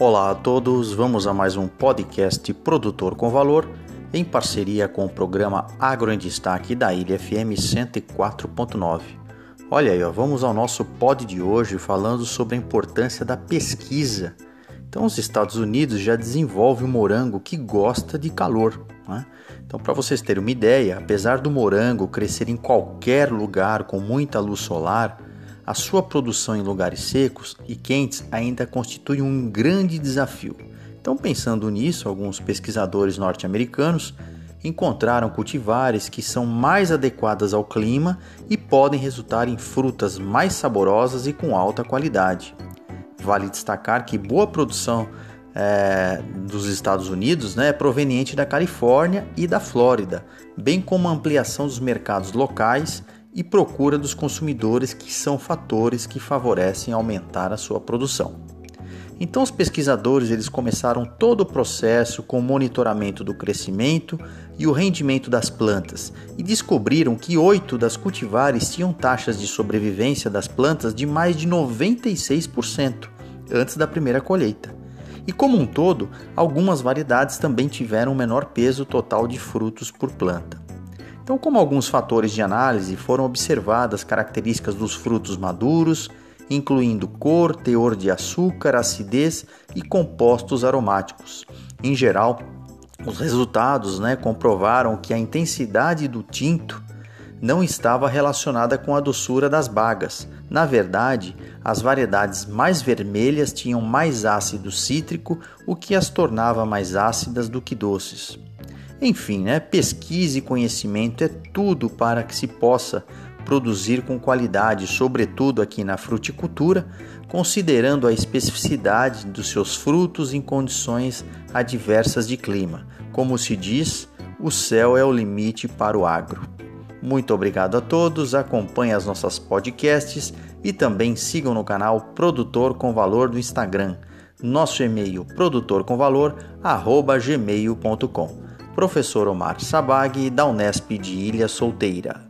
Olá a todos, vamos a mais um podcast Produtor com Valor em parceria com o programa Agro em Destaque da Ilha FM 104.9. Olha aí, ó, vamos ao nosso pod de hoje falando sobre a importância da pesquisa. Então, os Estados Unidos já desenvolvem um morango que gosta de calor. Né? Então, para vocês terem uma ideia, apesar do morango crescer em qualquer lugar com muita luz solar, a sua produção em lugares secos e quentes ainda constitui um grande desafio. Então, pensando nisso, alguns pesquisadores norte-americanos encontraram cultivares que são mais adequadas ao clima e podem resultar em frutas mais saborosas e com alta qualidade. Vale destacar que boa produção é, dos Estados Unidos né, é proveniente da Califórnia e da Flórida, bem como a ampliação dos mercados locais e procura dos consumidores, que são fatores que favorecem aumentar a sua produção. Então os pesquisadores eles começaram todo o processo com o monitoramento do crescimento e o rendimento das plantas e descobriram que oito das cultivares tinham taxas de sobrevivência das plantas de mais de 96% antes da primeira colheita. E como um todo, algumas variedades também tiveram menor peso total de frutos por planta. Então, como alguns fatores de análise, foram observadas características dos frutos maduros, incluindo cor, teor de açúcar, acidez e compostos aromáticos. Em geral, os resultados né, comprovaram que a intensidade do tinto não estava relacionada com a doçura das bagas. Na verdade, as variedades mais vermelhas tinham mais ácido cítrico, o que as tornava mais ácidas do que doces. Enfim, né, pesquisa e conhecimento é tudo para que se possa produzir com qualidade, sobretudo aqui na fruticultura, considerando a especificidade dos seus frutos em condições adversas de clima. Como se diz, o céu é o limite para o agro. Muito obrigado a todos, acompanhem as nossas podcasts e também sigam no canal Produtor com Valor do Instagram. Nosso e-mail produtorcomvalor@gmail.com. Professor Omar Sabag da Unesp de Ilha Solteira.